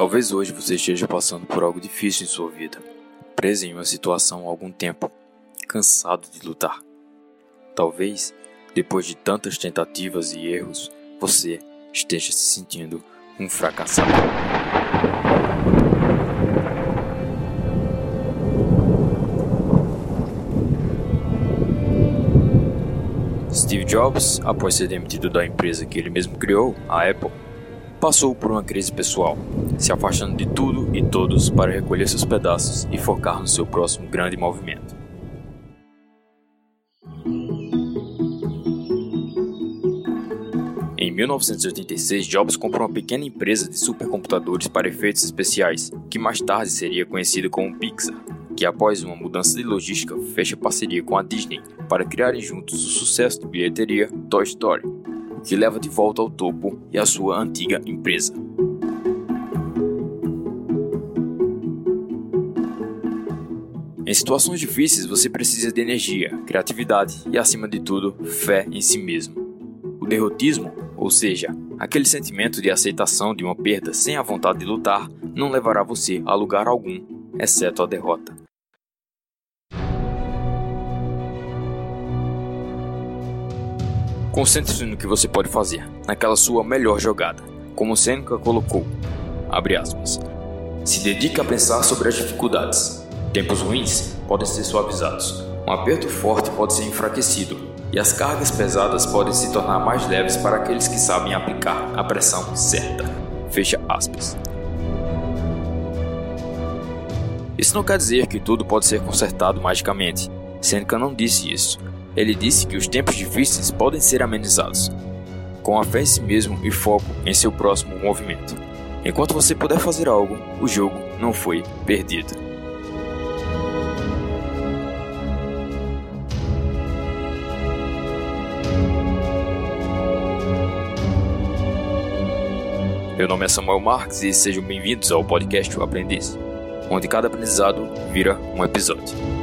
Talvez hoje você esteja passando por algo difícil em sua vida, preso em uma situação há algum tempo, cansado de lutar. Talvez, depois de tantas tentativas e erros, você esteja se sentindo um fracassado. Steve Jobs, após ser demitido da empresa que ele mesmo criou, a Apple, passou por uma crise pessoal, se afastando de tudo e todos para recolher seus pedaços e focar no seu próximo grande movimento. Em 1986, Jobs comprou uma pequena empresa de supercomputadores para efeitos especiais, que mais tarde seria conhecida como Pixar, que após uma mudança de logística fecha parceria com a Disney para criarem juntos o sucesso de bilheteria Toy Story, que leva de volta ao topo e a sua antiga empresa. Em situações difíceis, você precisa de energia, criatividade e, acima de tudo, fé em si mesmo. O derrotismo, ou seja, aquele sentimento de aceitação de uma perda sem a vontade de lutar, não levará você a lugar algum, exceto a derrota. Concentre-se no que você pode fazer, naquela sua melhor jogada, como Seneca colocou. Aspas. Se dedique a pensar sobre as dificuldades. Tempos ruins podem ser suavizados. Um aperto forte pode ser enfraquecido. E as cargas pesadas podem se tornar mais leves para aqueles que sabem aplicar a pressão certa. Fecha aspas. Isso não quer dizer que tudo pode ser consertado magicamente. Seneca não disse isso. Ele disse que os tempos difíceis podem ser amenizados, com a fé em si mesmo e foco em seu próximo movimento. Enquanto você puder fazer algo, o jogo não foi perdido. Meu nome é Samuel Marques e sejam bem-vindos ao podcast O Aprendiz, onde cada aprendizado vira um episódio.